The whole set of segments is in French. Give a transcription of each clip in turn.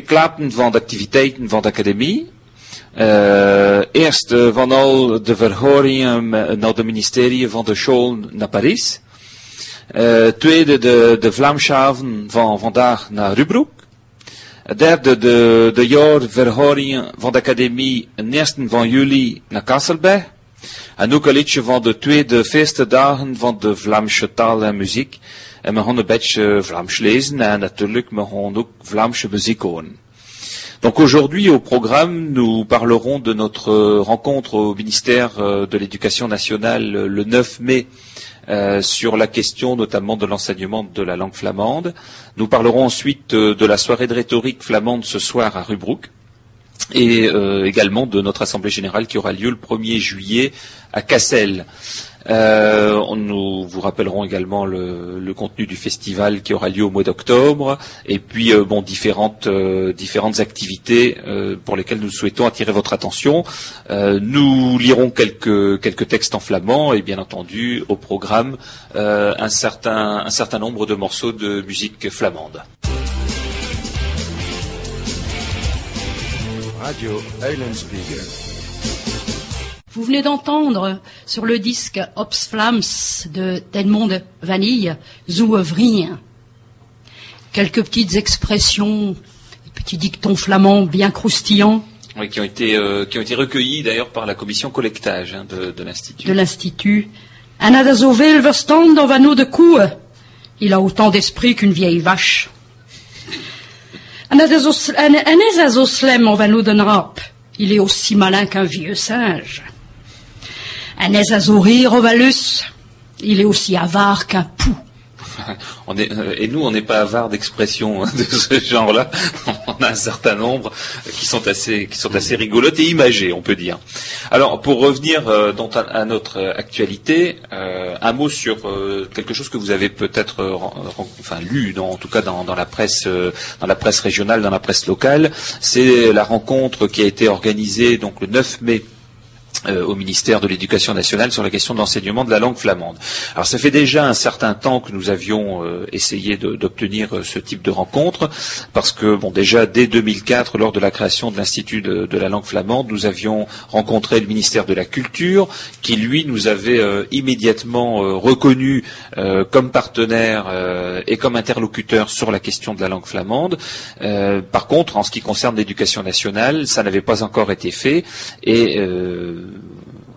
klappen van de activiteiten van de academie. Uh, eerst uh, van al de verhoringen naar de ministerie van de school naar Parijs. Uh, tweede de, de Vlaamshaven van vandaag naar Rubroek. Derde de, de jaarverhoringen van de academie 1 van juli naar Kasselberg. Donc aujourd'hui au programme, nous parlerons de notre rencontre au ministère euh, de l'Éducation nationale euh, le 9 mai euh, sur la question notamment de l'enseignement de la langue flamande. Nous parlerons ensuite de la soirée de rhétorique flamande ce soir à Rubruck et également de notre assemblée générale qui aura lieu le 1er juillet à Cassel. Euh, nous vous rappellerons également le, contenu du festival qui aura lieu au mois d'octobre, et puis euh, différentes euh, activités pour lesquelles nous souhaitons attirer votre attention. nous lirons quelques textes en flamand et bien entendu au programme un certain nombre de morceaux de musique flamande. Radio vous venez d'entendre sur le disque Ops Flams de Edmond Vanille, Zouvrien. Quelques petites expressions, petits dictons flamands bien croustillants. Oui, qui ont été, euh, qui ont été recueillis d'ailleurs par la commission collectage hein, de, l'Institut. De l'Institut. Un verstand vano de cou. Il a autant d'esprit qu'une vieille vache. Un vano de rap. Il est aussi malin qu'un vieux singe. Un Azori Rovalus, il est aussi avare qu'un pou. Euh, et nous, on n'est pas avare d'expressions hein, de ce genre-là. On a un certain nombre qui sont assez, qui rigolotes et imagées, on peut dire. Alors, pour revenir euh, à, notre actualité, euh, un mot sur quelque chose que vous avez peut-être, enfin, lu, en tout cas dans, la presse, régionale, dans la presse locale. C'est la rencontre qui a été organisée donc le 9 mai au ministère de l'Éducation nationale sur la question de l'enseignement de la langue flamande. Alors ça fait déjà un certain temps que nous avions euh, essayé d'obtenir euh, ce type de rencontre, parce que bon déjà dès 2004, lors de la création de l'Institut de, la langue flamande, nous avions rencontré le ministère de la Culture, qui lui nous avait immédiatement reconnu comme partenaire et comme interlocuteur sur la question de la langue flamande. par contre, en ce qui concerne l'éducation nationale, ça n'avait pas encore été fait et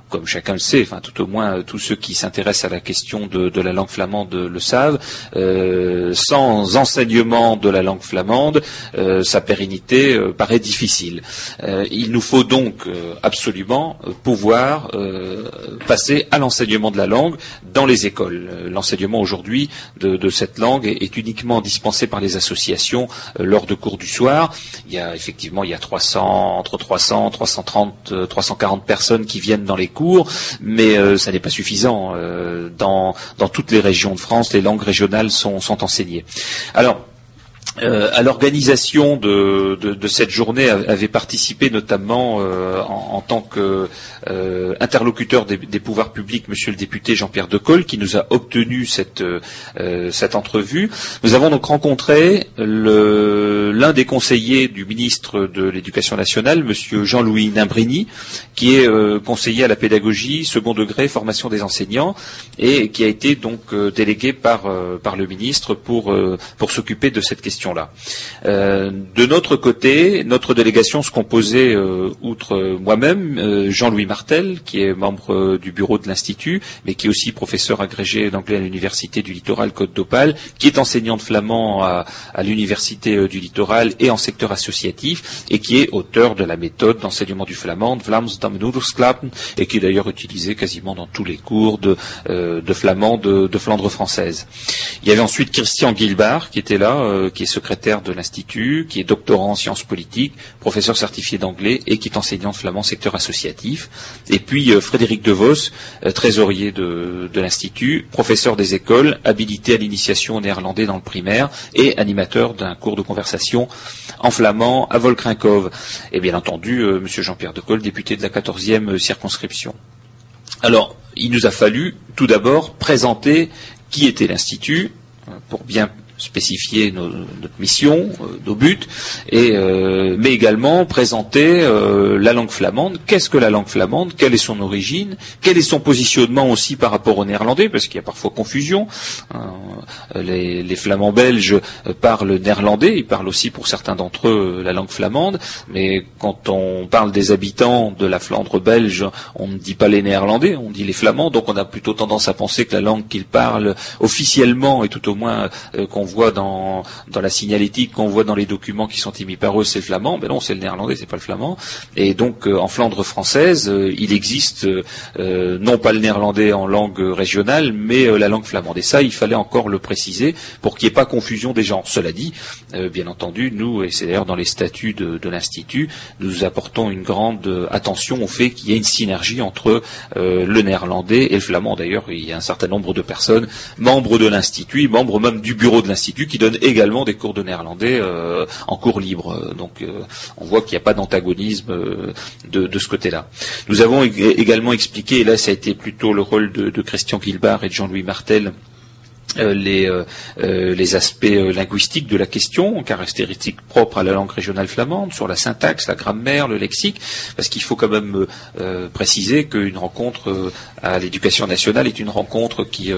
comme chacun le sait, enfin tout au moins euh, tous ceux qui s'intéressent à la question de, la langue flamande le savent, euh, sans enseignement de la langue flamande, euh, sa pérennité paraît difficile. il nous faut donc absolument pouvoir passer à l'enseignement de la langue dans les écoles. L'enseignement aujourd'hui de, cette langue est, uniquement dispensé par les associations lors de cours du soir. Il y a effectivement il y a 300 entre 300 330 340 personnes qui viennent dans les cours, mais euh, ça n'est pas suffisant. Euh, dans, dans toutes les régions de France, les langues régionales sont, sont enseignées. Alors, euh, à l'organisation de, cette journée avait participé notamment en, tant qu'interlocuteur des, pouvoirs publics Monsieur le député Jean-Pierre Decolle qui nous a obtenu cette, entrevue. Nous avons donc rencontré l'un des conseillers du ministre de l'Éducation nationale, Monsieur Jean-Louis Nimbrini, qui est euh, conseiller à la pédagogie, second degré, formation des enseignants, et qui a été donc euh, délégué par, euh, le ministre pour, s'occuper de cette question-là. de notre côté, notre délégation se composait, outre moi-même, Jean-Louis Martel, qui est membre du bureau de l'Institut, mais qui est aussi professeur agrégé d'anglais à l'Université du Littoral Côte d'Opale, qui est enseignant de flamand à, l'Université du Littoral et en secteur associatif, et qui est auteur de la méthode d'enseignement du flamand, Vlaams et qui est d'ailleurs utilisé quasiment dans tous les cours de, euh, flamand de, Flandre française. Il y avait ensuite Christian Guilbard qui était là, euh, qui est secrétaire de l'Institut, qui est doctorant en sciences politiques, professeur certifié d'anglais et qui est enseignant de flamand secteur associatif. Et puis euh, Frédéric DeVos, trésorier de, de l'Institut, professeur des écoles, habilité à l'initiation néerlandais dans le primaire et animateur d'un cours de conversation en flamand à Volkrinkov. Et bien entendu, M. Jean-Pierre Decolle, député de la 14e circonscription. Alors, il nous a fallu tout d'abord présenter qui était l'Institut, pour bien spécifier notre mission, euh, nos buts, euh, mais également présenter euh, la langue flamande. Qu'est-ce que la langue flamande? Quelle est son origine? Quel est son positionnement aussi par rapport au néerlandais? Parce qu'il y a parfois confusion. Hein. Les, flamands belges parlent néerlandais, ils parlent aussi pour certains d'entre eux la langue flamande, mais quand on parle des habitants de la Flandre belge, on ne dit pas les néerlandais, on dit les flamands, donc on a plutôt tendance à penser que la langue qu'ils parlent officiellement, et tout au moins voit dans, la signalétique, qu'on voit dans les documents qui sont émis par eux, c'est le flamand. Mais non, c'est le néerlandais, c'est pas le flamand. Et donc, euh, en Flandre française, euh, il existe euh, non pas le néerlandais en langue régionale, mais la langue flamande. Et ça, il fallait encore le préciser pour qu'il n'y ait pas confusion des gens. Cela dit, bien entendu, nous, et c'est d'ailleurs dans les statuts de, de l'Institut, nous apportons une grande attention au fait qu'il y ait une synergie entre le néerlandais et le flamand. D'ailleurs, il y a un certain nombre de personnes, membres de l'Institut, membres même du bureau de l'Institut, qui donne également des cours de néerlandais euh, en cours libre. Donc euh, on voit qu'il n'y a pas d'antagonisme euh, de, ce côté-là. Nous avons également expliqué, et là ça a été plutôt le rôle de, Christian Guilbard et de Jean-Louis Martel, euh, les, euh, euh, les aspects linguistiques de la question, caractéristiques propres à la langue régionale flamande, sur la syntaxe, la grammaire, le lexique, parce qu'il faut quand même préciser qu'une rencontre à l'éducation nationale est une rencontre qui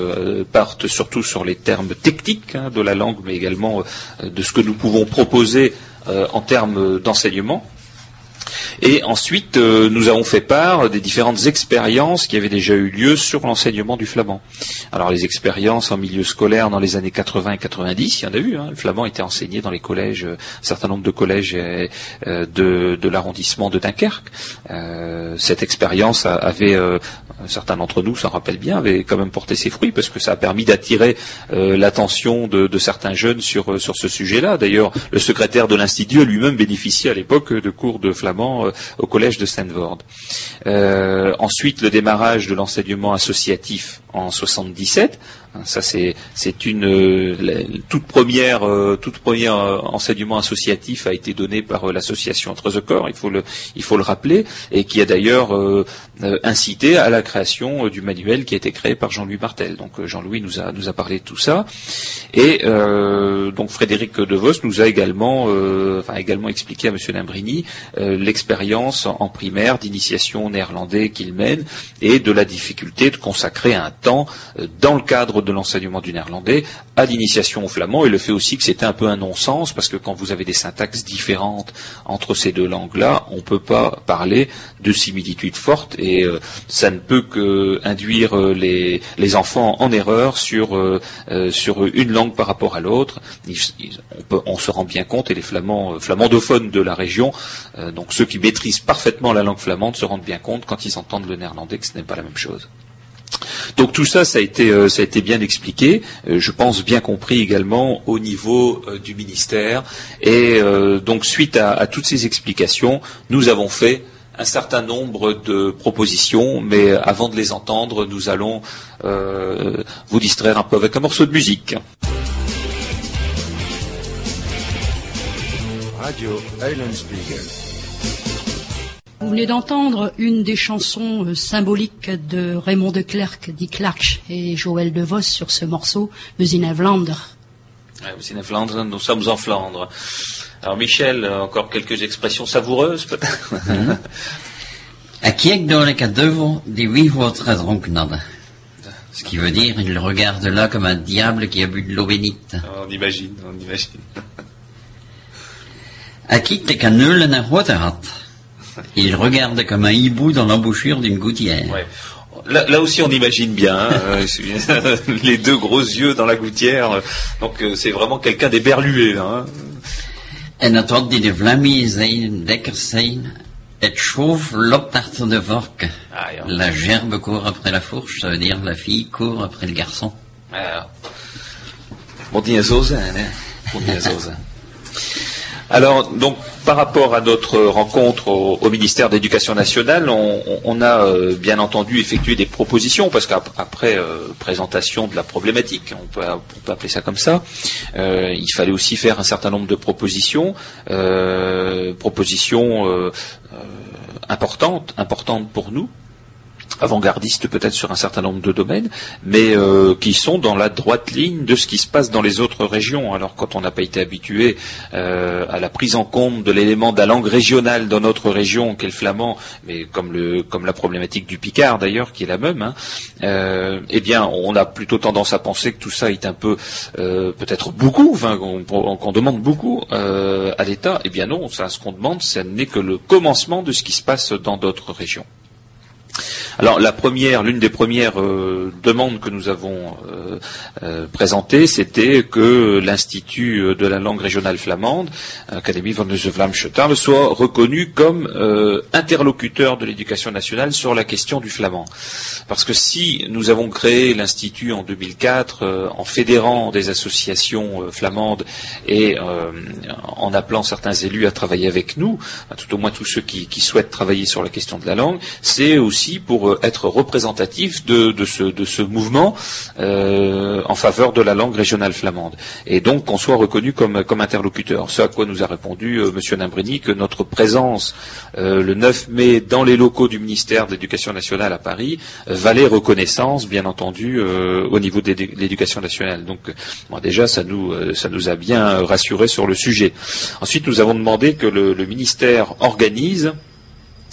parte surtout sur les termes techniques hein, de la langue, mais également de ce que nous pouvons proposer en termes d'enseignement. Et ensuite, euh, nous avons fait part des différentes expériences qui avaient déjà eu lieu sur l'enseignement du flamand. Alors les expériences en milieu scolaire dans les années 80 et 90, il y en a eu. Hein. Le flamand était enseigné dans les collèges, euh, un certain nombre de collèges euh, de, l'arrondissement de Dunkerque. cette expérience avait, un certain d'entre nous s'en rappelle bien, avait quand même porté ses fruits parce que ça a permis d'attirer l'attention de, certains jeunes sur, sur ce sujet-là. D'ailleurs, le secrétaire de l'institut lui-même bénéficiait à l'époque de cours de flamand euh, au collège de Stanford. Euh, ensuite, le démarrage de l'enseignement associatif en 77, Hein, ça c'est c'est une euh, toute première euh, toute première euh, enseignement associatif a été donné par l'association Entre Corps, il faut le il faut le rappeler et qui a d'ailleurs incité à la création du manuel qui a été créé par Jean-Louis Martel. Donc Jean-Louis nous a nous a parlé de tout ça et donc Frédéric Devos nous a également enfin également expliqué à Monsieur Limbrini l'expérience en primaire d'initiation néerlandais qu'il mène et de la difficulté de consacrer un temps dans le cadre de l'enseignement du néerlandais à l'initiation au flamand et le fait aussi que c'était un peu un non-sens parce que quand vous avez des syntaxes différentes entre ces deux langues-là, on ne peut pas parler de similitudes fortes et euh, ça ne peut que induire euh, les, enfants en erreur sur, euh, sur une langue par rapport à l'autre. On, se rend bien compte et les flamands flamandophones de la région, donc ceux qui maîtrisent parfaitement la langue flamande, se rendent bien compte quand ils entendent le néerlandais que ce n'est pas la même chose. Donc tout ça, ça a été, ça a été bien expliqué, je pense bien compris également au niveau du ministère. Et donc suite à, toutes ces explications, nous avons fait un certain nombre de propositions, mais avant de les entendre, nous allons vous distraire un peu avec un morceau de musique. Radio vous venez d'entendre une des chansons euh, symboliques de Raymond de Klerk, dit Clark et Joël de Vos sur ce morceau, Usine Vlaandre. Usine Vlaandre, nous sommes en Flandre. Alors Michel, encore quelques expressions savoureuses peut-être Ce qui veut dire, il regarde là comme un diable qui a bu de l'eau bénite. On imagine, on imagine. Il regarde comme un hibou dans l'embouchure d'une gouttière. Là, aussi, on imagine bien hein, euh, les deux gros yeux dans la gouttière. Donc, euh, c'est vraiment quelqu'un d'éberlué. Hein. En het die de zijn, zijn, et chauve l'optarte de vork. Ah, la gerbe court après la fourche, ça veut dire la fille court après le garçon. Ah. Alors, donc, par rapport à notre rencontre au, ministère d'éducation nationale, on, a euh, bien entendu effectué des propositions, parce qu'après euh, présentation de la problématique, on peut, appeler ça comme ça, euh, il fallait aussi faire un certain nombre de propositions, propositions importantes, importantes pour nous, avant-gardistes peut-être sur un certain nombre de domaines, mais euh, qui sont dans la droite ligne de ce qui se passe dans les autres régions. Alors quand on n'a pas été habitué euh, à la prise en compte de l'élément de la langue régionale dans notre région, qu'est le flamand, mais comme, la problématique du Picard d'ailleurs, qui est la même, hein, euh, eh bien on a plutôt tendance à penser que tout ça est un peu peut-être beaucoup, qu'on demande beaucoup à l'État. Eh bien non, ce qu'on demande, ce n'est que le commencement de ce qui se passe dans d'autres régions. Alors la première, l'une des premières euh, demandes que nous avons euh, euh, présentées, c'était que l'Institut de la langue régionale flamande, Académie van de soit reconnu comme interlocuteur de l'éducation nationale sur la question du flamand. Parce que si nous avons créé l'Institut en 2004 en fédérant des associations flamandes et en appelant certains élus à travailler avec nous, tout au moins tous ceux qui souhaitent travailler sur la question de la langue, c'est aussi pour euh, être représentatif de, ce, mouvement euh, en faveur de la langue régionale flamande. Et donc qu'on soit reconnu comme, interlocuteur. Ce à quoi nous a répondu euh, M. Nimbrini que notre présence le 9 mai dans les locaux du ministère de l'Éducation nationale à Paris valait reconnaissance, bien entendu, au niveau de l'éducation nationale. Donc déjà, ça nous, a bien rassuré sur le sujet. Ensuite, nous avons demandé que le ministère organise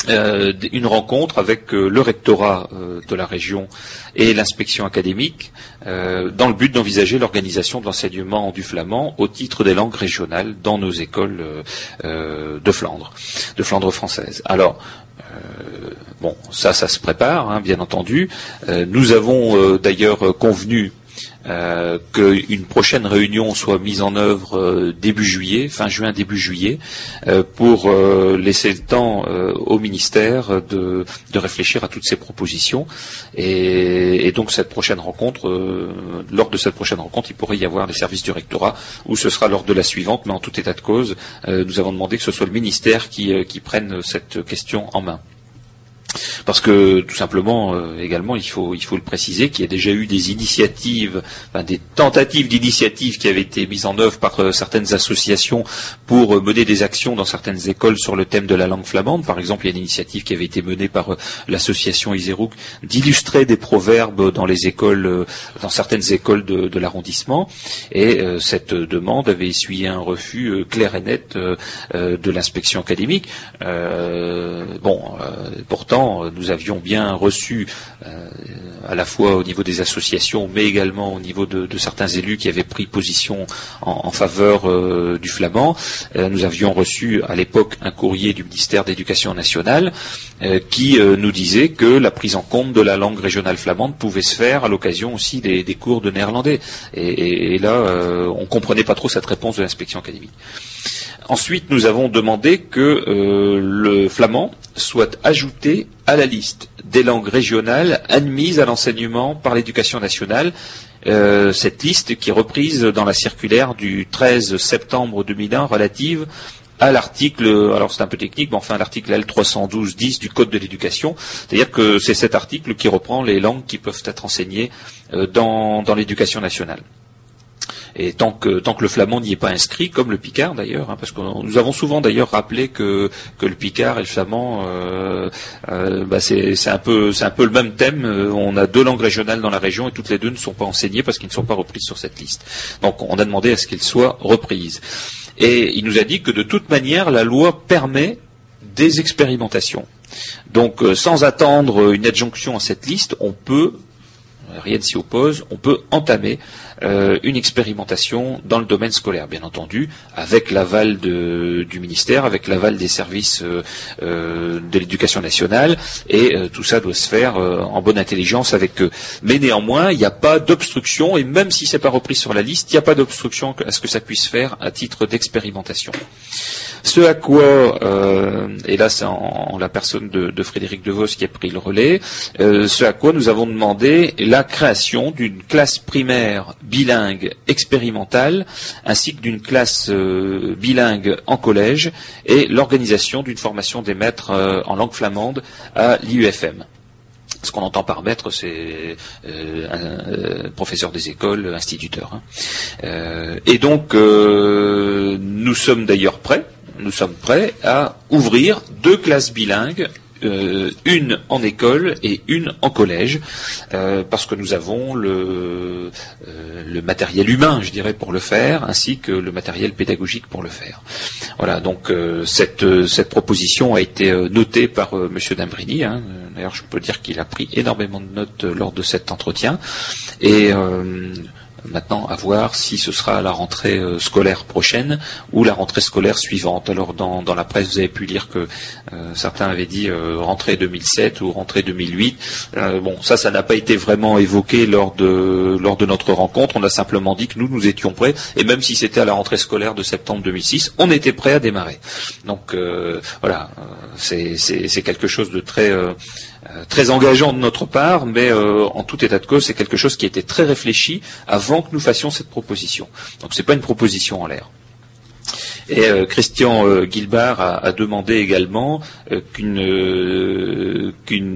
euh, une rencontre avec euh, le rectorat euh, de la région et l'inspection académique dans le but d'envisager l'organisation de l'enseignement du flamand au titre des langues régionales dans nos écoles de Flandre, de Flandre française. Alors, bon, ça, ça se prépare, hein, bien entendu. nous avons d'ailleurs convenu euh, qu'une prochaine réunion soit mise en œuvre euh, début juillet, fin juin, début juillet, euh, pour laisser le temps au ministère de, réfléchir à toutes ces propositions. Et, donc cette prochaine rencontre, lors de cette prochaine rencontre, il pourrait y avoir les services du rectorat, ou ce sera lors de la suivante, mais en tout état de cause, nous avons demandé que ce soit le ministère qui prenne cette question en main. Parce que tout simplement, euh, également, il faut, le préciser, qu'il y a déjà eu des initiatives, des tentatives d'initiatives qui avaient été mises en œuvre par euh, certaines associations pour euh, mener des actions dans certaines écoles sur le thème de la langue flamande. Par exemple, il y a une initiative qui avait été menée par l'association Iserouk d'illustrer des proverbes dans les écoles, dans certaines écoles de, l'arrondissement. Et cette demande avait essuyé un refus clair et net de l'inspection académique. bon, pourtant euh, nous avions bien reçu, euh, à la fois au niveau des associations, mais également au niveau de, certains élus qui avaient pris position en, faveur euh, du flamand. nous avions reçu à l'époque un courrier du ministère d'éducation nationale qui nous disait que la prise en compte de la langue régionale flamande pouvait se faire à l'occasion aussi des, cours de néerlandais. Et, et là, on ne comprenait pas trop cette réponse de l'inspection académique. Ensuite, nous avons demandé que le flamand soit ajouté à la liste des langues régionales admises à l'enseignement par l'éducation nationale. Euh, cette liste qui est reprise dans la circulaire du 13 septembre 2001 relative à l'article, alors c'est un peu technique, mais enfin l'article L312-10 du Code de l'éducation, c'est-à-dire que c'est cet article qui reprend les langues qui peuvent être enseignées euh, dans l'éducation nationale. Et tant que tant que le flamand n'y est pas inscrit, comme le picard d'ailleurs, hein, parce que nous avons souvent d'ailleurs rappelé que que le picard et le flamand, euh, euh, bah c'est un peu un peu le même thème. Euh, on a deux langues régionales dans la région et toutes les deux ne sont pas enseignées parce qu'ils ne sont pas reprises sur cette liste. Donc on a demandé à ce qu'elles soient reprises. Et il nous a dit que de toute manière la loi permet des expérimentations. Donc sans attendre une adjonction à cette liste, on peut rien ne s'y oppose, on peut entamer euh, une expérimentation dans le domaine scolaire, bien entendu, avec l'aval du ministère, avec l'aval des services euh, euh, de l'éducation nationale, et tout ça doit se faire en bonne intelligence avec eux. Mais néanmoins, il n'y a pas d'obstruction, et même si c'est pas repris sur la liste, il n'y a pas d'obstruction à ce que ça puisse faire à titre d'expérimentation. Ce à quoi, et là c'est en, la personne de, de, Frédéric Devos qui a pris le relais, ce à quoi nous avons demandé la création d'une classe primaire bilingue expérimentale, ainsi que d'une classe euh, bilingue en collège, et l'organisation d'une formation des maîtres euh, en langue flamande à l'IUFM. Ce qu'on entend par maître, c'est euh, professeur des écoles, instituteur. Hein. et donc, nous sommes d'ailleurs prêts, nous sommes prêts à ouvrir deux classes bilingues euh, une en école et une en collège, euh, parce que nous avons le, le matériel humain, je dirais, pour le faire, ainsi que le matériel pédagogique pour le faire. Voilà, donc cette, cette proposition a été notée par Monsieur Dambrini. Hein. D'ailleurs, je peux dire qu'il a pris énormément de notes lors de cet entretien. Et Maintenant, à voir si ce sera la rentrée euh, scolaire prochaine ou la rentrée scolaire suivante. Alors, dans, la presse, vous avez pu lire que euh, certains avaient dit euh, rentrée 2007 ou rentrée 2008. bon, ça, ça n'a pas été vraiment évoqué lors de lors de notre rencontre. On a simplement dit que nous, nous étions prêts. Et même si c'était à la rentrée scolaire de septembre 2006, on était prêts à démarrer. Donc, voilà, c'est quelque chose de très euh, très engageant de notre part, mais euh, en tout état de cause, c'est quelque chose qui était très réfléchi avant que nous fassions cette proposition. Donc ce n'est pas une proposition en l'air. Et euh, Christian euh, a, demandé également euh, qu'une,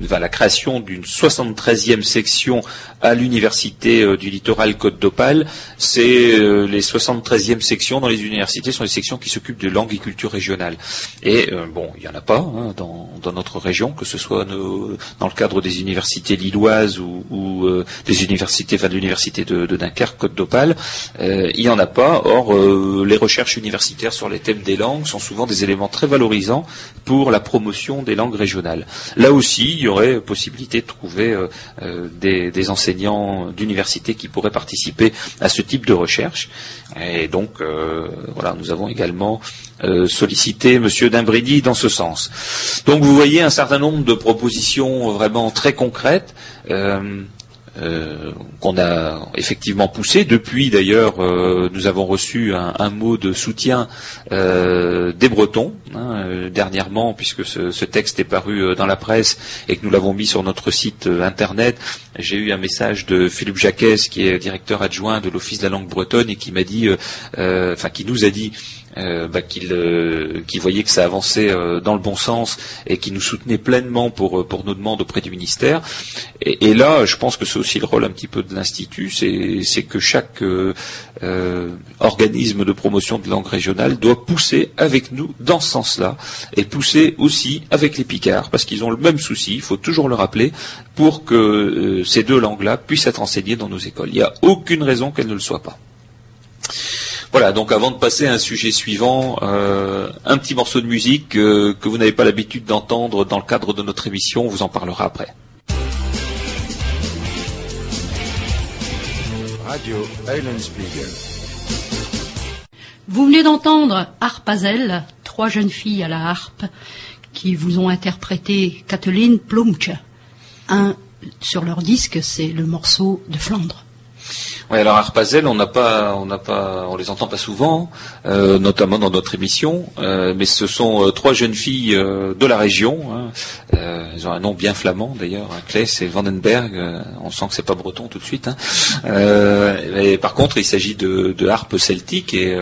la création d'une 73e section à l'université du littoral Côte d'Opale. C'est les 73e sections dans les universités sont les sections qui s'occupent de langue et culture régionale. Et bon, il n'y en a pas hein, dans, notre région, que ce soit dans le cadre des universités lilloises ou, des universités, enfin de l'université de, de, Dunkerque, Côte d'Opale, il n'y en a pas. Or, les recherches universitaires sur les thèmes des langues sont souvent des éléments très valorisants pour la promotion des langues régionales. Là aussi, il y aurait possibilité de trouver euh, euh, des, enseignants d'université qui pourraient participer à ce type de recherche. Et donc, euh, voilà, nous avons également sollicité M. Dimbridi dans ce sens. Donc, vous voyez un certain nombre de propositions vraiment très concrètes. Euh, qu'on a effectivement poussé. Depuis d'ailleurs, euh, nous avons reçu un, mot de soutien euh, des Bretons hein, dernièrement, puisque ce, texte est paru dans la presse et que nous l'avons mis sur notre site internet. J'ai eu un message de Philippe Jacques, qui est directeur adjoint de l'Office de la langue bretonne, et qui m'a dit, enfin qui nous a dit euh, bah, euh, qu'il voyait que ça avançait euh, dans le bon sens et qui nous soutenait pleinement pour, pour nos demandes auprès du ministère. Et, là, je pense que c'est aussi le rôle un petit peu de l'Institut, c'est que chaque organisme de promotion de langue régionale doit pousser avec nous dans ce sens-là et pousser aussi avec les Picards, parce qu'ils ont le même souci, il faut toujours le rappeler, pour que ces deux langues-là puissent être enseignées dans nos écoles. Il n'y a aucune raison qu'elles ne le soient pas. Voilà, donc avant de passer à un sujet suivant, euh, un petit morceau de musique euh, que vous n'avez pas l'habitude d'entendre dans le cadre de notre émission, on vous en parlera après. Radio Vous venez d'entendre Harpazel, trois jeunes filles à la harpe, qui vous ont interprété Kathleen Plumche. Un sur leur disque, c'est le morceau de Flandre. Oui, alors Arpazel, on n'a pas, on n'a pas, on les entend pas souvent, euh, notamment dans notre émission, euh, mais ce sont euh, trois jeunes filles de la région. Hein. elles ont un nom bien flamand d'ailleurs, hein, et Vandenberg. on sent que c'est pas breton tout de suite. Hein. par contre, il s'agit de, de harpe celtique, et,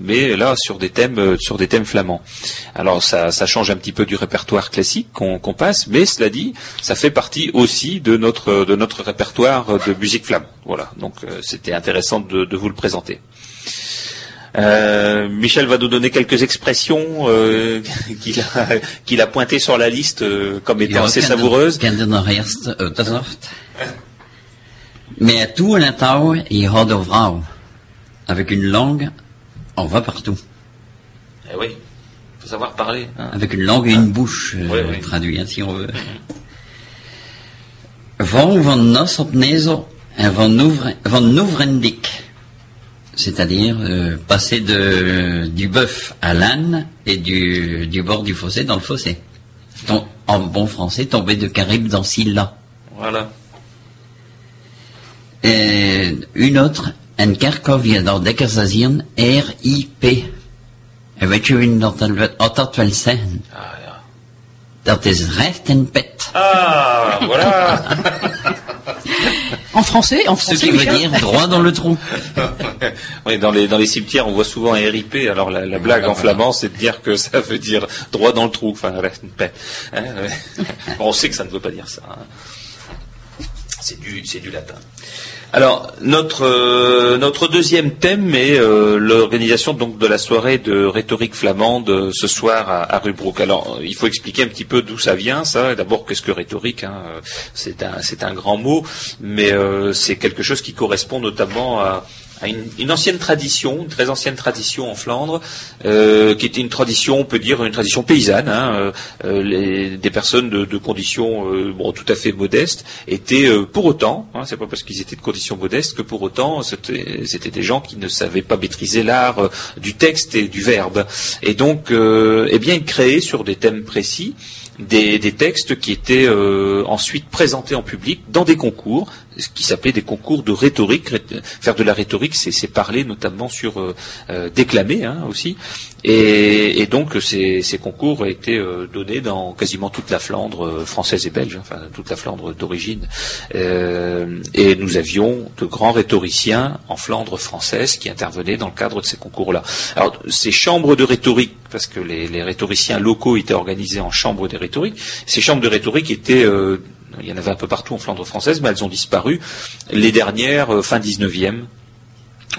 mais là sur des thèmes, sur des thèmes flamands. Alors ça, ça change un petit peu du répertoire classique qu'on passe, mais cela dit, ça fait partie aussi de notre, de notre répertoire de musique flamande. Voilà, donc c'était intéressant de, vous le présenter. Euh, Michel va nous donner quelques expressions euh, qu'il a, pointées sur la liste euh, comme étant assez savoureuses. Mais à tout l'intao, il Avec une langue, on va partout. Eh oui, faut savoir parler. Hein. Avec une langue et une bouche, traduit, hein, si on veut. Van op un van Nouvrendik, c'est-à-dire euh, passer de, du bœuf à l'âne et du, du bord du fossé dans le fossé. en bon français, tomber de Caribe dans Silla. Voilà. Et une autre, un kerkhof dans Dekkersazien, R-I-P. Et weet je wie dat, dat wel zeggen? Ah ja. Dat is recht en pet. Ah, voilà En français, en français. Ce qui veut dire droit dans le trou. oui, dans les, dans les cimetières, on voit souvent un RIP. Alors la, blague en flamand, c'est de dire que ça veut dire droit dans le trou. Enfin, reste une paix. Hein, on sait que ça ne veut pas dire ça. Hein. C'est du, c'est du latin. Alors notre euh, notre deuxième thème est euh, l'organisation donc de la soirée de rhétorique flamande euh, ce soir à, à Rubrook. Alors il faut expliquer un petit peu d'où ça vient ça. D'abord qu'est-ce que rhétorique hein C'est un c'est un grand mot, mais c'est quelque chose qui correspond notamment à une, ancienne tradition, une très ancienne tradition en Flandre, euh, qui était une tradition, on peut dire, une tradition paysanne. Hein, euh, euh, des personnes de, conditions bon, tout à fait modestes étaient pour autant, hein, c'est pas parce qu'ils étaient de conditions modestes que pour autant c'était des gens qui ne savaient pas maîtriser l'art du texte et du verbe. Et donc, eh bien, ils créaient sur des thèmes précis des textes qui étaient ensuite présentés en public dans des concours ce qui s'appelait des concours de rhétorique. Faire de la rhétorique, c'est parler notamment sur euh, euh, déclamer hein, aussi. Et, donc ces, concours ont été euh, donnés dans quasiment toute la Flandre française et belge, enfin toute la Flandre d'origine. et nous avions de grands rhétoriciens en Flandre française qui intervenaient dans le cadre de ces concours-là. Alors ces chambres de rhétorique, parce que les, les, rhétoriciens locaux étaient organisés en chambres de rhétorique, ces chambres de rhétorique étaient il y en avait un peu partout en Flandre française, mais elles ont disparu. Les dernières, euh, fin 19e,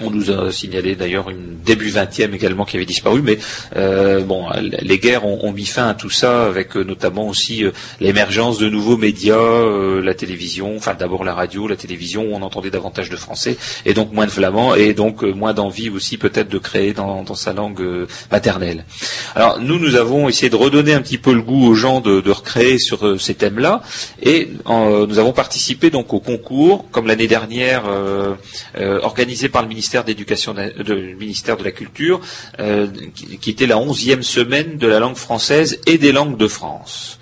on nous a signalé d'ailleurs une début 20e également qui avait disparu, mais euh, bon, les guerres ont, mis fin à tout ça, avec euh, notamment aussi euh, l'émergence de nouveaux médias, la télévision, enfin d'abord la radio, la télévision, où on entendait davantage de français, et donc moins de flamand, et donc moins d'envie aussi peut-être de créer dans, sa langue maternelle. Alors nous, nous avons essayé de redonner un petit peu le goût aux gens de, recréer sur ces thèmes-là, et nous avons participé donc au concours, comme l'année dernière, organisé par le ministère ministère d'éducation, de, ministère de la culture, euh, qui, était la onzième semaine de la langue française et des langues de France.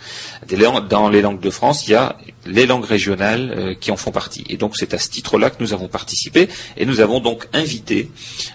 Dans les langues de France, il y a les langues régionales euh, qui en font partie. Et donc c'est à ce titre-là que nous avons participé et nous avons donc invité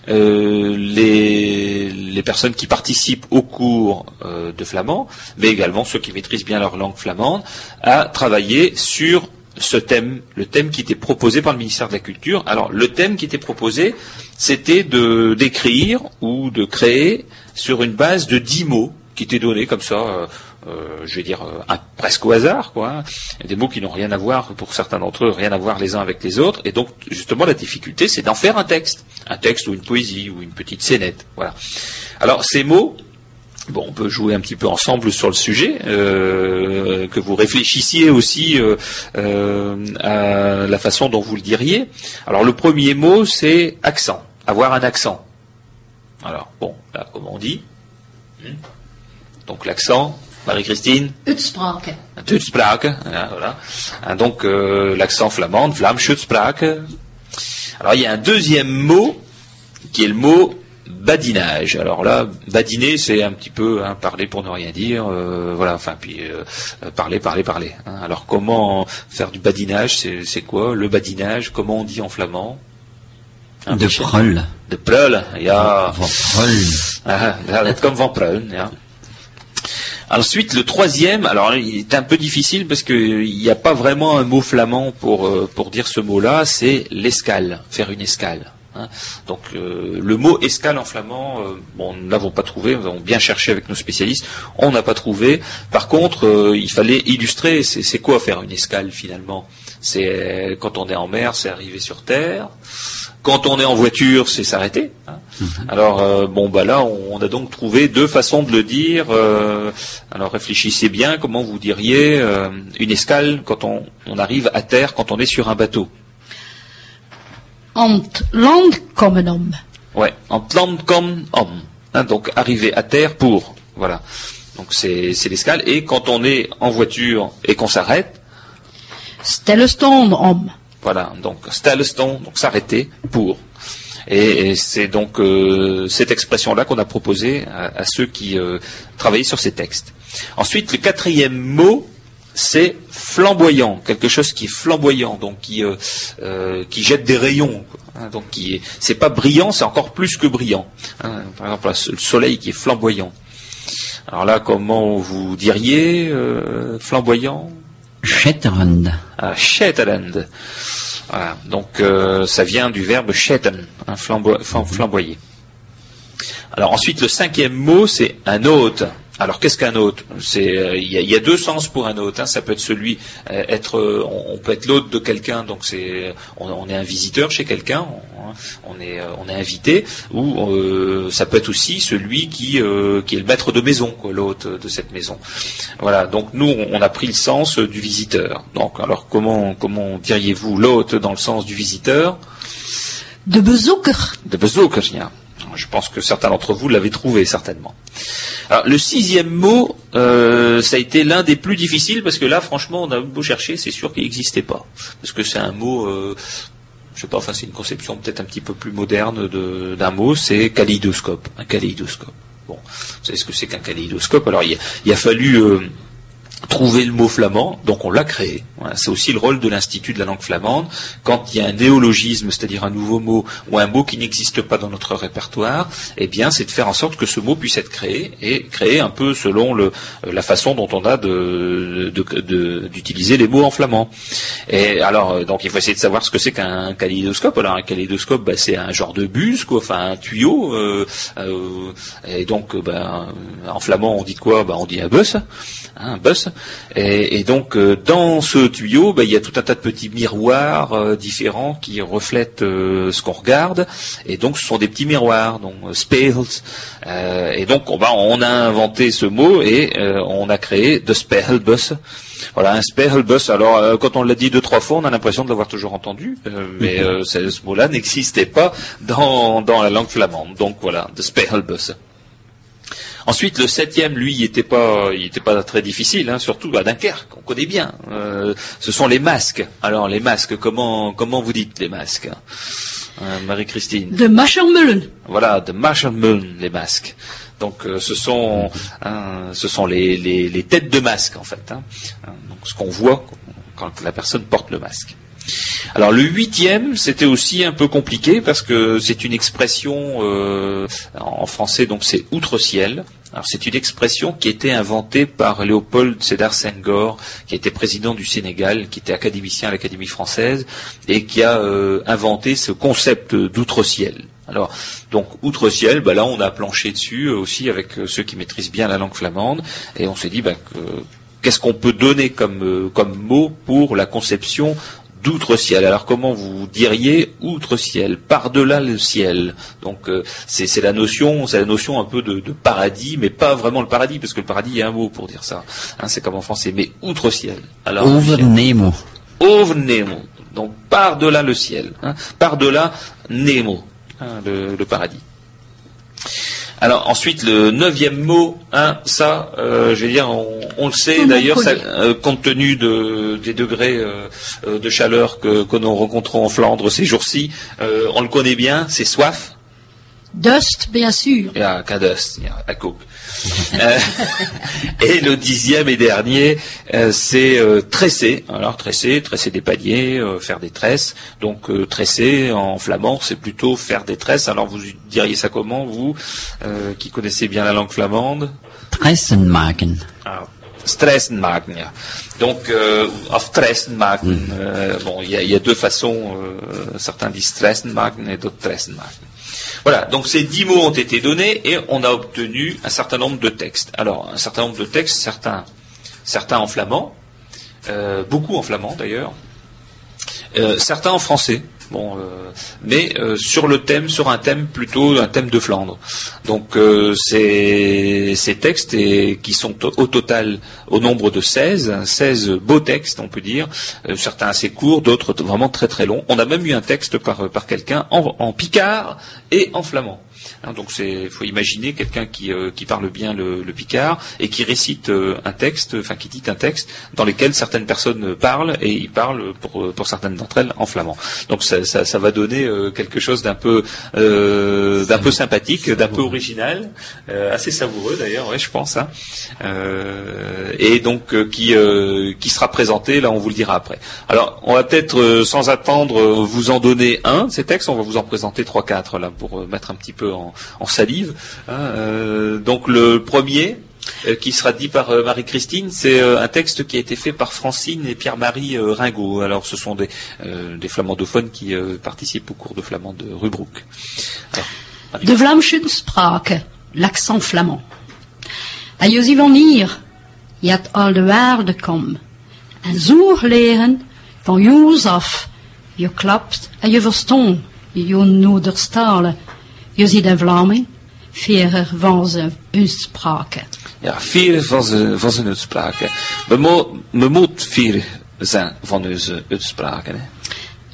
euh, les, les, personnes qui participent au cours de flamand, mais également ceux qui maîtrisent bien leur langue flamande, à travailler sur ce thème, le thème qui était proposé par le ministère de la Culture. Alors, le thème qui était proposé, c'était de d'écrire ou de créer sur une base de dix mots qui étaient donnés comme ça, euh, euh, je vais dire euh, presque au hasard, quoi. Des mots qui n'ont rien à voir, pour certains d'entre eux, rien à voir les uns avec les autres. Et donc, justement, la difficulté, c'est d'en faire un texte, un texte ou une poésie ou une petite scénette. Voilà. Alors, ces mots, Bon, on peut jouer un petit peu ensemble sur le sujet, euh, que vous réfléchissiez aussi euh, euh, à la façon dont vous le diriez. Alors le premier mot, c'est accent, avoir un accent. Alors, bon, là, comment on dit hmm. Donc l'accent, Marie-Christine? Utsprake. Utsprake, voilà. Hein, donc l'accent flamand, Vlamschutsprake. Alors il y a un deuxième mot, qui est le mot badinage. Alors là, badiner, c'est un petit peu hein, parler pour ne rien dire, euh, voilà. Enfin, puis euh, parler, parler, parler. Hein. Alors comment faire du badinage C'est quoi le badinage? Comment on dit en flamand? De prul. De prul, ja. Van prul. Ah, comme van prul, ja. Ensuite, le troisième, alors il est un peu difficile parce qu'il n'y a pas vraiment un mot flamand pour, euh, pour dire ce mot-là, c'est l'escale, faire une escale. Hein. Donc euh, le mot escale en flamand, euh, bon, nous l'avons pas trouvé, nous avons bien cherché avec nos spécialistes, on n'a pas trouvé. Par contre, euh, il fallait illustrer, c'est quoi faire une escale finalement? C'est quand on est en mer, c'est arriver sur terre. Quand on est en voiture, c'est s'arrêter. Hein. Mhm. Alors bon bah là, on, a donc trouvé deux façons de le dire. alors réfléchissez bien, comment vous diriez une escale quand on arrive à terre, quand on est sur un bateau? Ant land kommen om. Ouais, ant land kommen om. Hein, donc arriver à terre pour. Voilà. Donc c'est l'escale. Et quand on est en voiture et qu'on s'arrête. Stellestone om. Voilà. Donc stellestone, donc s'arrêter pour. Et, c'est donc euh, cette expression-là qu'on a proposée à, ceux qui euh, travaillaient sur ces textes. Ensuite, le quatrième mot, c'est flamboyant, quelque chose qui est flamboyant, donc qui, euh, euh, qui jette des rayons. Hein, donc qui est, c'est pas brillant, c'est encore plus que brillant. Hein. par exemple, le soleil qui est flamboyant. Alors là, comment vous diriez euh, flamboyant? Shetterand. Ah, Voilà. Donc ça vient du verbe shetten, hein, flamboyer. Alors ensuite, le cinquième mot, c'est un hôte. Alors qu'est-ce qu'un hôte? C'est euh, il y, a deux sens pour un hôte. Hein. Ça peut être celui euh, être, euh, on, peut être l'hôte de quelqu'un, donc c'est on, est un visiteur chez quelqu'un, on, est on est invité, ou ça peut être aussi celui qui qui est le maître de maison, l'hôte de cette maison. Voilà. Donc nous on a pris le sens du visiteur. Donc alors comment comment diriez-vous l'hôte dans le sens du visiteur? De bezoeker. De bezoeker, je pense que certains d'entre vous l'avaient trouvé certainement. Alors, le sixième mot, euh, ça a été l'un des plus difficiles parce que là, franchement, on a beau chercher, c'est sûr qu'il n'existait pas. Parce que c'est un mot, euh, je sais pas, enfin c'est une conception peut-être un petit peu plus moderne d'un mot, c'est kaléidoscope, un kaléidoscope. Bon, vous savez ce que c'est qu'un kaléidoscope? Alors, il, a fallu euh, trouver le mot flamand, donc on l'a créé. c'est aussi le rôle de l'Institut de la langue flamande. Quand il y a un néologisme, c'est-à-dire un nouveau mot ou un mot qui n'existe pas dans notre répertoire, eh bien, c'est de faire en sorte que ce mot puisse être créé et créé un peu selon le, la façon dont on a d'utiliser les mots en flamand. Et alors, euh, donc, il faut essayer de savoir ce que c'est qu'un kaléidoscope. Alors, un kaléidoscope, bah, c'est un genre de buse, quoi, enfin un tuyau. Euh, euh, et donc, bah, en flamand, on dit quoi? Bah, On dit un bus, hein, un bus. Et, donc euh, dans ce tuyau, bah, il y a tout un tas de petits miroirs euh, différents qui reflètent euh, ce qu'on regarde. Et donc ce sont des petits miroirs, donc spells. et donc on, on a inventé ce mot et on a créé the spellbus. Voilà, un spellbus. Alors, quand on l'a dit deux, trois fois, on a l'impression de l'avoir toujours entendu, mais ce mot-là n'existait pas dans, dans la langue flamande. Donc voilà, the spellbus. Ensuite, le septième, lui, il n'était pas, il était pas très difficile, hein, surtout à Dunkerque, on connaît bien. Euh, ce sont les masques. Alors, les masques, comment, comment vous dites les masques hein, Marie-Christine De Maschermüllen. Voilà, de Maschermüllen, les masques. Donc, euh, ce sont, hein, ce sont les, les, têtes de masque, en fait. Hein. Donc, ce qu'on voit quand la personne porte le masque. Alors le huitième, c'était aussi un peu compliqué parce que c'est une expression euh, en français, donc c'est outre-ciel. C'est une expression qui était inventée par Léopold Sédar Senghor, qui était président du Sénégal, qui était académicien à l'Académie française, et qui a euh, inventé ce concept d'outre-ciel. Alors, donc, outre-ciel, bah là, on a planché dessus aussi avec euh, ceux qui maîtrisent bien la langue flamande, et on s'est dit bah, qu'est-ce qu'on peut donner comme mot pour la conception d'outre-ciel. Alors comment vous diriez outre-ciel, par-delà le ciel? Donc euh, c'est la notion, c'est la notion un peu de, paradis, mais pas vraiment le paradis, parce que le paradis il y a un mot pour dire ça. Hein, c'est comme en français, mais outre-ciel. Alors Over Nemo. Over Nemo. Donc par-delà le ciel, hein, par-delà Nemo, hein, le paradis. Alors ensuite le neuvième mot, hein, ça, euh, je vais dire, on, le sait d'ailleurs, euh, compte tenu des degrés euh, de chaleur que, que nous rencontrons en Flandre ces jours-ci, on le connaît bien, c'est soif. Dust, bien sûr. Il y a qu'un dust, il y a la coupe. Euh, et le dixième et dernier, euh, c'est euh, tresser. Alors tresser, tresser des paniers, faire des tresses. Donc tresser en flamand, c'est plutôt faire des tresses. Alors vous diriez ça comment, vous, qui connaissez bien la langue flamande? Tressenmaken. Ah. Stressenmaken, ja. Donc, of Tressenmaken, mm. bon, il y, a deux façons, certains disent Stressenmaken et d'autres Tressenmaken. Voilà, donc ces dix mots ont été donnés et on a obtenu un certain nombre de textes. Alors, un certain nombre de textes, certains, certains en flamand, euh, beaucoup en flamand d'ailleurs, euh, certains en français. Bon, euh, mais euh, sur le thème, sur un thème plutôt un thème de Flandre. Donc euh, ces, ces textes qui sont au total au nombre de 16, 16 beaux textes, on peut dire, certains assez courts, d'autres vraiment très très longs. On a même eu un texte par, par quelqu'un en picard et en flamand. Hein, donc il faut imaginer quelqu'un qui, euh, parle bien le, picard et qui récite euh, un texte, enfin qui dit un texte dans lequel certaines personnes parlent et il parle pour, pour certaines d'entre elles en flamand. Donc ça, va donner euh, quelque chose d'un peu d'un peu sympathique, d'un peu original, assez savoureux d'ailleurs, je pense. Hein. et donc qui qui sera présenté, là on vous le dira après. Alors on va peut-être sans attendre vous en donner un ces textes, on va vous en présenter trois quatre là pour mettre un petit peu en, salive. Hein, euh, donc le premier, euh, qui sera dit par euh, Marie-Christine, c'est un texte qui a été fait par Francine et Pierre-Marie Ringot. Alors ce sont des, flamandophones qui participent au cours de flamand de Rubruck. de Vlamschen Sprache, l'accent flamand. En je van hier, je hebt al de waarde kom. En zo leren van jongs af. Je klapt en je verstond je noederstalen. Je ziet een Vlaming, verer van zijn uitspraken. Ja, vier van zijn, van zijn uitspraken. We, mo we moeten zijn van onze uitspraken.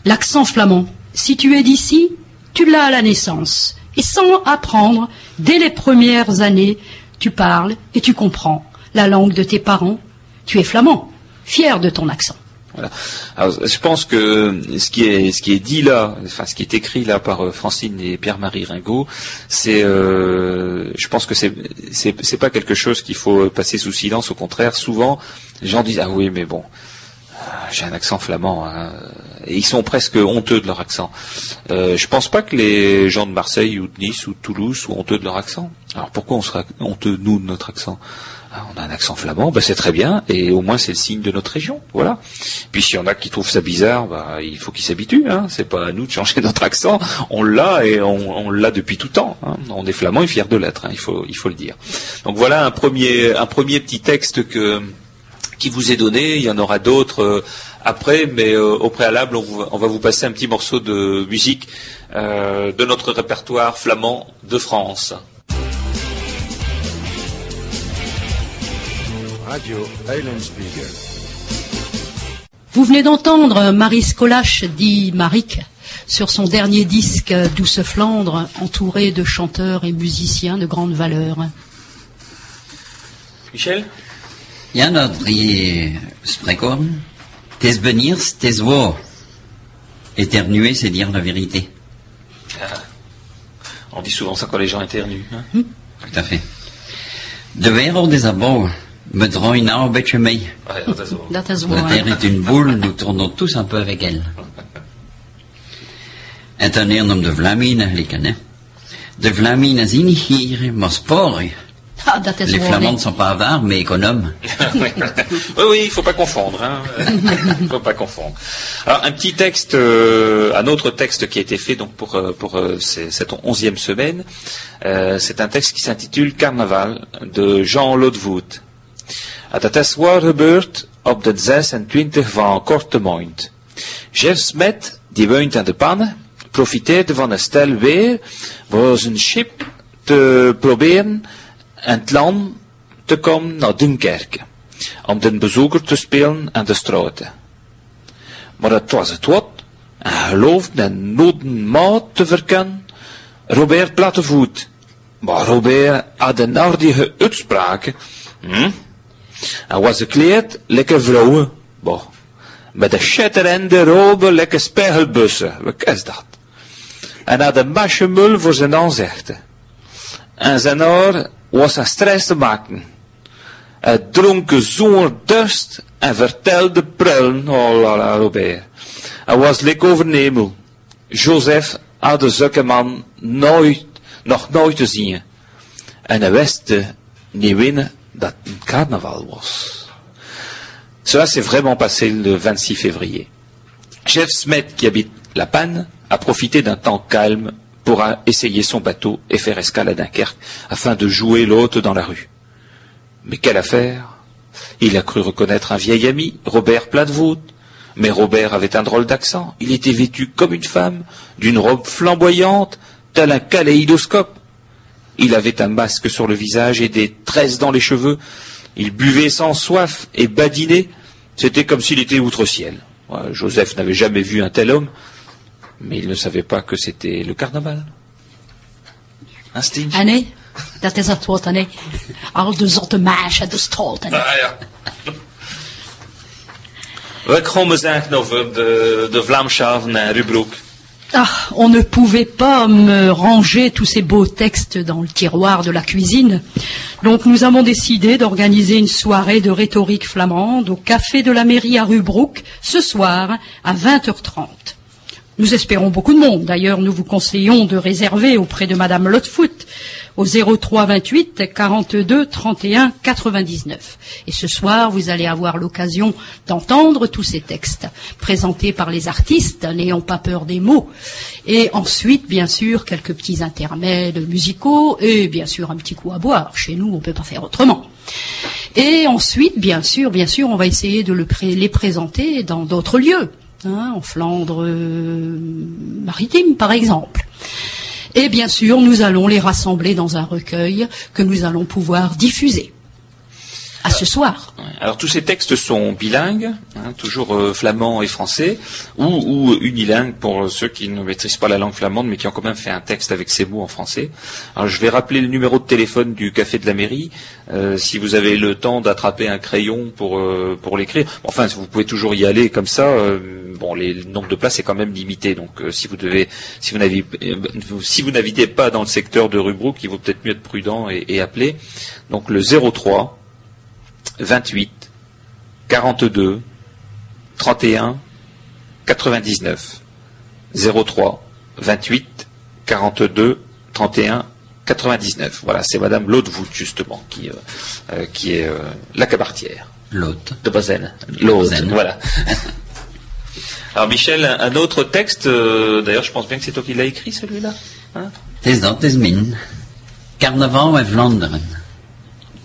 L'accent flamand, si tu es d'ici, tu l'as à la naissance. Et sans apprendre, dès les premières années, tu parles et tu comprends la langue de tes parents. Tu es flamand, fier de ton accent. Voilà. Alors, je pense que ce qui est ce qui est dit là, enfin ce qui est écrit là par euh, Francine et Pierre-Marie Ringot, c'est, euh, je pense que c'est c'est pas quelque chose qu'il faut passer sous silence. Au contraire, souvent, les gens disent ah oui mais bon, euh, j'ai un accent flamand. Hein. Et ils sont presque honteux de leur accent. Euh, je pense pas que les gens de Marseille ou de Nice ou de Toulouse soient honteux de leur accent. Alors pourquoi on serait honteux nous de notre accent? Ah, on a un accent flamand, ben c'est très bien, et au moins c'est le signe de notre région, voilà. Puis s'il y en a qui trouvent ça bizarre, ben, il faut qu'ils s'habituent, hein. c'est pas à nous de changer notre accent, on l'a et on, l'a depuis tout temps. Hein. On est flamand et fier de l'être, hein, il, faut, le dire. Donc voilà un premier, petit texte qui vous est donné, il y en aura d'autres euh, après, mais euh, au préalable, on, va vous passer un petit morceau de musique euh, de notre répertoire flamand de France. Vous venez d'entendre Marie Scolache, dit Maric, sur son dernier disque Douce Flandre, entouré de chanteurs et musiciens de grande valeur. Michel Ja, dat drie spreekwoorden. Tes beniers, tes wo. Éternuer, c'est dire la vérité. Ah. On dit souvent ça quand les gens éternuent. Hein. Tout à fait. De wereld des abos. La Terre est une boule, nous tournons tous un peu avec elle. De Vlamingen likken, hè. De Vlamingen zien hier, maar sporen. Ah, dat is Les Flamands ne sont pas avares, mais économes. oui, oui, il faut pas confondre. Hein. Faut pas confondre. Alors, un petit texte, euh, un autre texte qui a été fait donc pour euh, pour euh, cette onzième semaine. Euh, c'est un texte qui s'intitule Carnaval de Jean Lodvoet. Het is gebeurd op de 26 van korte maand. Jeff Smet, die woont aan de pannen, profiteerde van een stel weer voor zijn schip te proberen en het land te komen naar Dunkerque, om de bezoeker te spelen aan de straten. Maar het was het wat, en geloofde en noden maat te verkennen, Robert Plattevoet. Maar Robert had een aardige uitspraak. Was gekleed, lekker vrouwen. Boh. Met een schitterende robe, lekker spiegelbussen. Wat is dat? En had een masjemul voor zijn aanzichten. En zijn haar was een stress te maken. Hij dronk zo'n dorst en vertelde prullen. Oh la la, Robert. Hij was lekker over Nemel. Joseph had de zulke nooit, nog nooit te zien. En hij wist niet winnen dat un carnaval was. Cela s'est vraiment passé le 26 février. Jeff Smet, qui habite La Panne, a profité d'un temps calme pour essayer son bateau et faire escale à Dunkerque afin de jouer l'hôte dans la rue. Mais quelle affaire? Il a cru reconnaître un vieil ami, Robert Platevout. Mais Robert avait un drôle d'accent. Il était vêtu comme une femme, d'une robe flamboyante, tel un kaléidoscope. Il avait un masque sur le visage et des tresses dans les cheveux. Il buvait sans soif et badinait. C'était comme s'il était outre-ciel. Joseph n'avait jamais vu un tel homme, mais il ne savait pas que c'était le carnaval. Hein, Annie, dat is het woord, Annie. Al de zotte meisjes de straat, Ah ja. We komen zeggen over de, de Vlaamschaven en Rubroek. Ah, on ne pouvait pas me ranger tous ces beaux textes dans le tiroir de la cuisine. Donc nous avons décidé d'organiser une soirée de rhétorique flamande au café de la mairie à Rubrook ce soir à 20h30. Nous espérons beaucoup de monde. D'ailleurs, nous vous conseillons de réserver auprès de Madame Lotfoot au 03 28 42 31 99. Et ce soir, vous allez avoir l'occasion d'entendre tous ces textes présentés par les artistes, n'ayant pas peur des mots. Et ensuite, bien sûr, quelques petits intermèdes musicaux et bien sûr un petit coup à boire. Chez nous, on ne peut pas faire autrement. Et ensuite, bien sûr, bien sûr, on va essayer de les présenter dans d'autres lieux, en Flandre euh, maritime, par exemple. Et bien sûr, nous allons les rassembler dans un recueil que nous allons pouvoir diffuser à ce soir. Alors tous ces textes sont bilingues, hein, toujours euh, flamand et français, ou, unilingues pour ceux qui ne maîtrisent pas la langue flamande, mais qui ont quand même fait un texte avec ces mots en français. Alors je vais rappeler le numéro de téléphone du café de la mairie, euh, si vous avez le temps d'attraper un crayon pour euh, pour l'écrire. Enfin, vous pouvez toujours y aller comme ça. bon, les, le nombre de places est quand même limité, donc si vous devez, si vous n'avez, si vous n'habitez pas dans le secteur de Rubrook, il vaut peut-être mieux être prudent et, et appeler. Donc le 03 28, 42, 31, 99. 03, 28, 42, 31, 99. Voilà, c'est Madame Laudevout, justement, qui, euh, euh, qui est euh, la cabartière. L'hôte. De Bazen. L'hôte, voilà. Alors Michel, un, autre texte, d'ailleurs je pense bien que c'est toi qui l'as écrit celui-là. Hein? Tes Carnaval en Vlaanderen.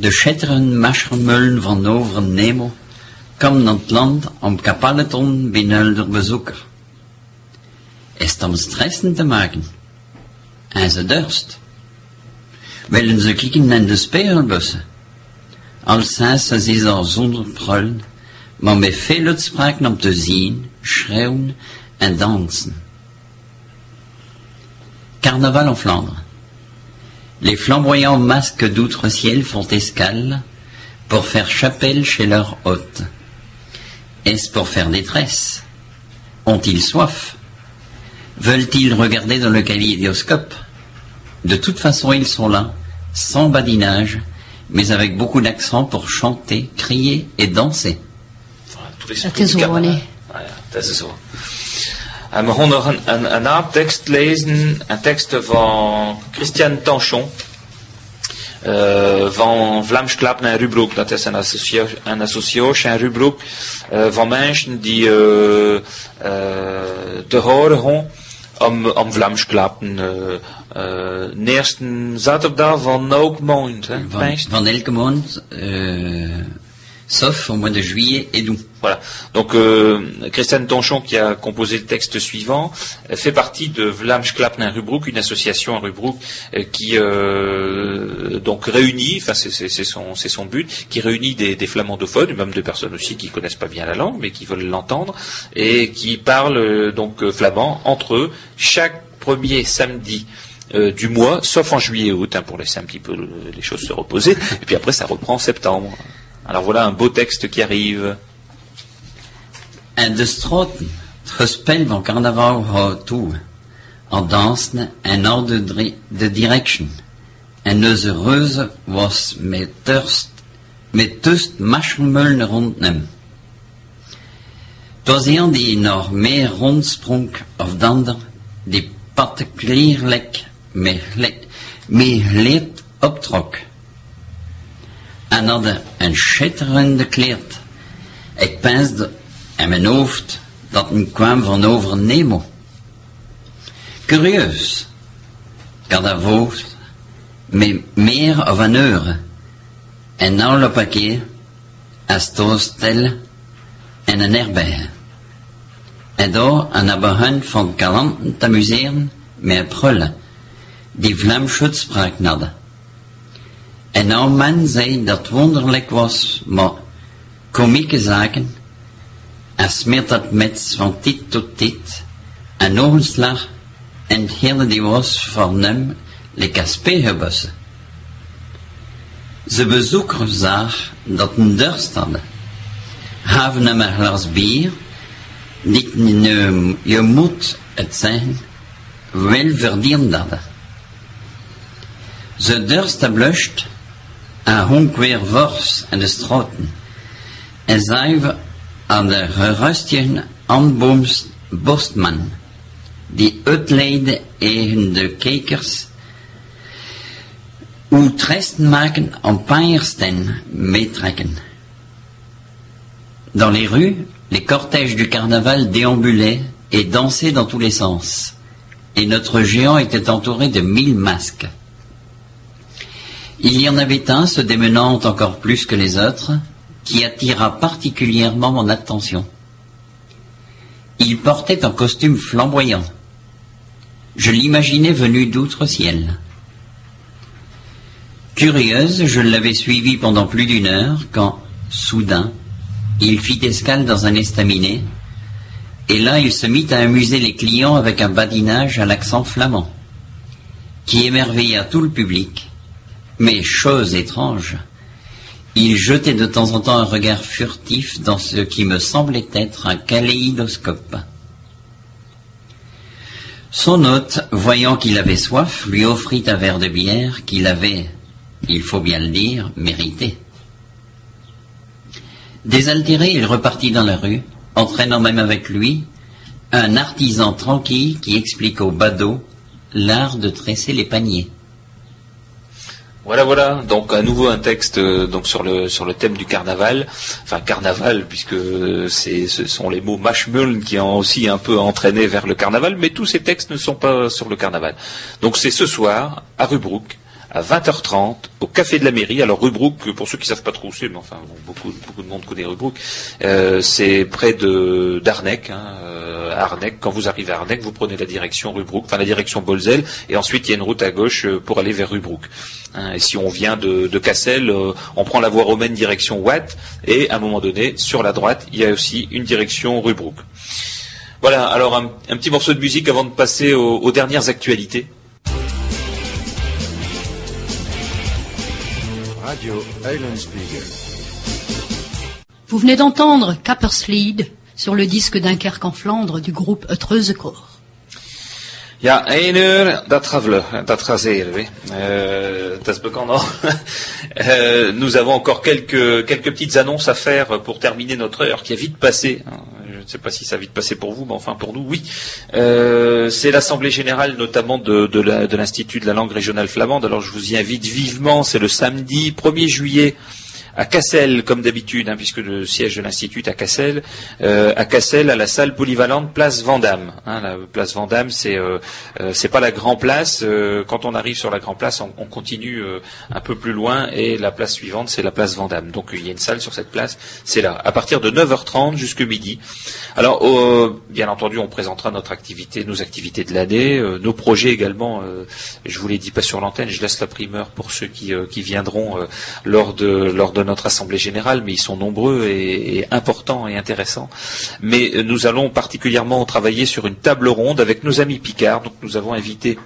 De schetteren maschermullen van over Nemo komen naar het land om kapalleton binnen de bezoeker. Is het om stressen te maken. En ze durst. Willen ze kijken naar de speelbussen. Ze al zonder prullen, maar met veel uitspraken om te zien, schreeuwen en dansen. Carnaval en Flandre. Les flamboyants masques d'outre-ciel font escale pour faire chapelle chez leur hôte. Est-ce pour faire détresse? Ont-ils soif? Veulent-ils regarder dans le kaléidoscope? De toute façon, ils sont là, sans badinage, mais avec beaucoup d'accent pour chanter, crier et danser. En we gaan nog een, een, een naamtekst lezen, een tekst van Christian Tanchon. Uh, van Vlaams Klappen en Rubroek. Dat is een, associa een associatie in Rubroek uh, van mensen die uh, te horen gaan om, om Vlaams Klappen. Eerste zaterdag van elke maand. Van, van elke maand sauf au mois de juillet et d'août. Voilà. Donc euh, Christiane Tonchon, qui a composé le texte suivant, fait partie de Vlaams Klapnin Rubroek, une association à Rubroek euh, qui euh, donc réunit, enfin c'est son, son but, qui réunit des, des flamandophones, même des personnes aussi qui connaissent pas bien la langue, mais qui veulent l'entendre, et qui parlent euh, donc flamand entre eux chaque premier samedi. du mois, sauf en juillet et août, hein, pour laisser un petit peu les choses se reposer. Et puis après, ça reprend en septembre. Alors voilà un beau texte qui arrive. En de straten, gespeld van carnaval houdt toe. En dansen en orde de direction. En onze was met thirst, met tust maschmullen rond hem. Het was een die nog meer rondsprong of de ander, die particulièrlijk met, met leed optrok en hadden een schitterende kleed. Ik pensde in mijn hoofd dat het kwam van over Nemo. Curieus. Ik had met meer of een euro. En nou loop ik hier als toestel en een erbij. En daar een begon van kalanten te amuseren met prullen, die Vlaams uitspraak hadden. En nou men zei dat wonderlijk was, maar komieke zaken, en smeert dat met van dit tot dit, en ogenslag, en het hele die was van hem, lekker speelbussen. Ze bezoeker zag dat een dorst hadden. Haven hem een glas bier, niet je moet het zijn, wel verdiend hadden. Ze dorst bluscht, en honk weer vors en de straten. En zuiver aan de gerustje aanbooms borstman, die uitleidde tegen de kijkers, hoe tresten maken en paiersten meetrekken. Dans les rues, les cortèges du carnaval déambulaient et dansaient dans tous les sens, et notre géant était entouré de mille masques. Il y en avait un, se démenant encore plus que les autres, qui attira particulièrement mon attention. Il portait un costume flamboyant. Je l'imaginais venu d'outre-ciel. Curieuse, je l'avais suivi pendant plus d'une heure quand, soudain, il fit escale dans un estaminet, et là il se mit à amuser les clients avec un badinage à l'accent flamand, qui émerveilla tout le public. Mais chose étrange, il jetait de temps en temps un regard furtif dans ce qui me semblait être un kaléidoscope. Son hôte, voyant qu'il avait soif, lui offrit un verre de bière qu'il avait, il faut bien le dire, mérité. Désaltéré, il repartit dans la rue, entraînant même avec lui un artisan tranquille qui explique au badaud l'art de tresser les paniers. Voilà, voilà. Donc à nouveau un texte euh, donc sur le sur le thème du carnaval, enfin carnaval puisque c'est ce sont les mots mashmuln qui ont aussi un peu entraîné vers le carnaval, mais tous ces textes ne sont pas sur le carnaval. Donc c'est ce soir à Rubruck à 20h30 au Café de la Mairie. Alors Rubruck, pour ceux qui savent pas trop où c'est, mais enfin beaucoup, beaucoup de monde connaît Rubruck, euh, c'est près de d'Arnec. Hein, euh, Arnec, quand vous arrivez à Arnec, vous prenez la direction Rubruck, enfin la direction Bolzel, et ensuite il y a une route à gauche euh, pour aller vers Rubruck. Hein, et si on vient de, de Cassel, euh, on prend la voie romaine direction Watt, et à un moment donné, sur la droite, il y a aussi une direction Rubruck. Voilà, alors un, petit morceau de musique avant de passer aux dernières actualités. Vous venez d'entendre Capperslead sur le disque Dunkerque en Flandre du groupe Etreuzekoor. Ja, één uur, dat gaat vlug, dat gaat zeer, oui. Euh, euh, nous avons encore quelques, quelques petites annonces à faire pour terminer notre heure qui a vite passé. Hein. Ne sais pas si ça a vite passé pour vous, mais enfin pour nous, oui. Euh, c'est l'Assemblée générale notamment de, de l'Institut de la langue régionale flamande. Alors je vous y invite vivement, c'est le samedi 1er juillet à Cassel, comme d'habitude, hein, puisque le siège de l'Institut à Cassel, euh, à Cassel, à la salle polyvalente Place Vandame. Hein, la place Vandame, c'est euh, euh, c'est pas la Grand Place. quand on arrive sur la Grand Place, on, continue un peu plus loin et la place suivante, c'est la place Vandame. Donc il y a une salle sur cette place, c'est là, à partir de 9h30 jusqu'à midi. Alors, bien entendu, on présentera notre activité, nos activités de l'année, nos projets également. je vous l'ai dit pas sur l'antenne, je laisse la primeur pour ceux qui, qui viendront lors de lors de notre assemblée générale, mais ils sont nombreux et, importants et intéressants. Mais euh, nous allons particulièrement travailler sur une table ronde avec nos amis Picard. Donc nous avons invité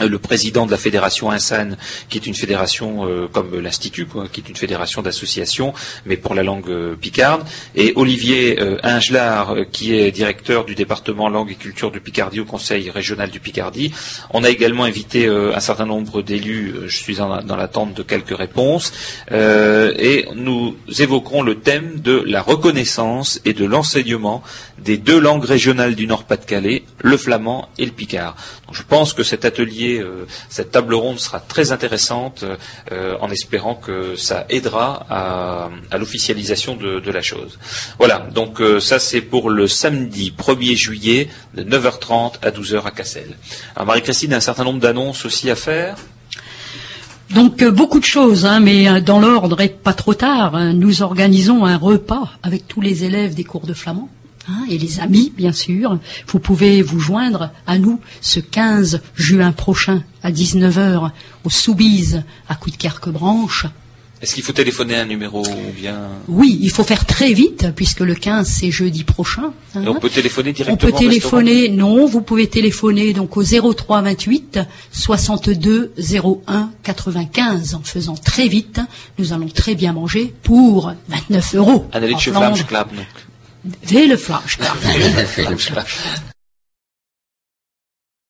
le président de la fédération INSAN, qui est une fédération euh, comme l'Institut, qui est une fédération d'associations, mais pour la langue euh, picarde, et Olivier Ingelard, qui est directeur du département langue et culture du Picardie au Conseil régional du Picardie. On a également invité un certain nombre d'élus, je suis dans l'attente de quelques réponses, et nous évoquerons le thème de la reconnaissance et de l'enseignement des deux langues régionales du Nord-Pas-de-Calais, le flamand et le picard. je pense que cet atelier, euh, cette table ronde sera très intéressante euh, en espérant que ça aidera à, l'officialisation de, la chose. Voilà, donc euh, ça c'est pour le samedi 1er juillet de 9h30 à 12h à Cassel. Marie-Christine a un certain nombre d'annonces aussi à faire? Donc beaucoup de choses, hein, mais dans l'ordre et pas trop tard, hein. nous organisons un repas avec tous les élèves des cours de flamand Hein, et les amis, bien sûr. Vous pouvez vous joindre à nous ce 15 juin prochain à 19h au Soubise à Coup de branche Est-ce qu'il faut téléphoner un numéro ou bien Oui, il faut faire très vite puisque le 15 c'est jeudi prochain. Hein. on peut téléphoner directement. On peut téléphoner, non, vous pouvez téléphoner donc au 03 28 62 01 95 en faisant très vite. Nous allons très bien manger pour 29 euros. Het hele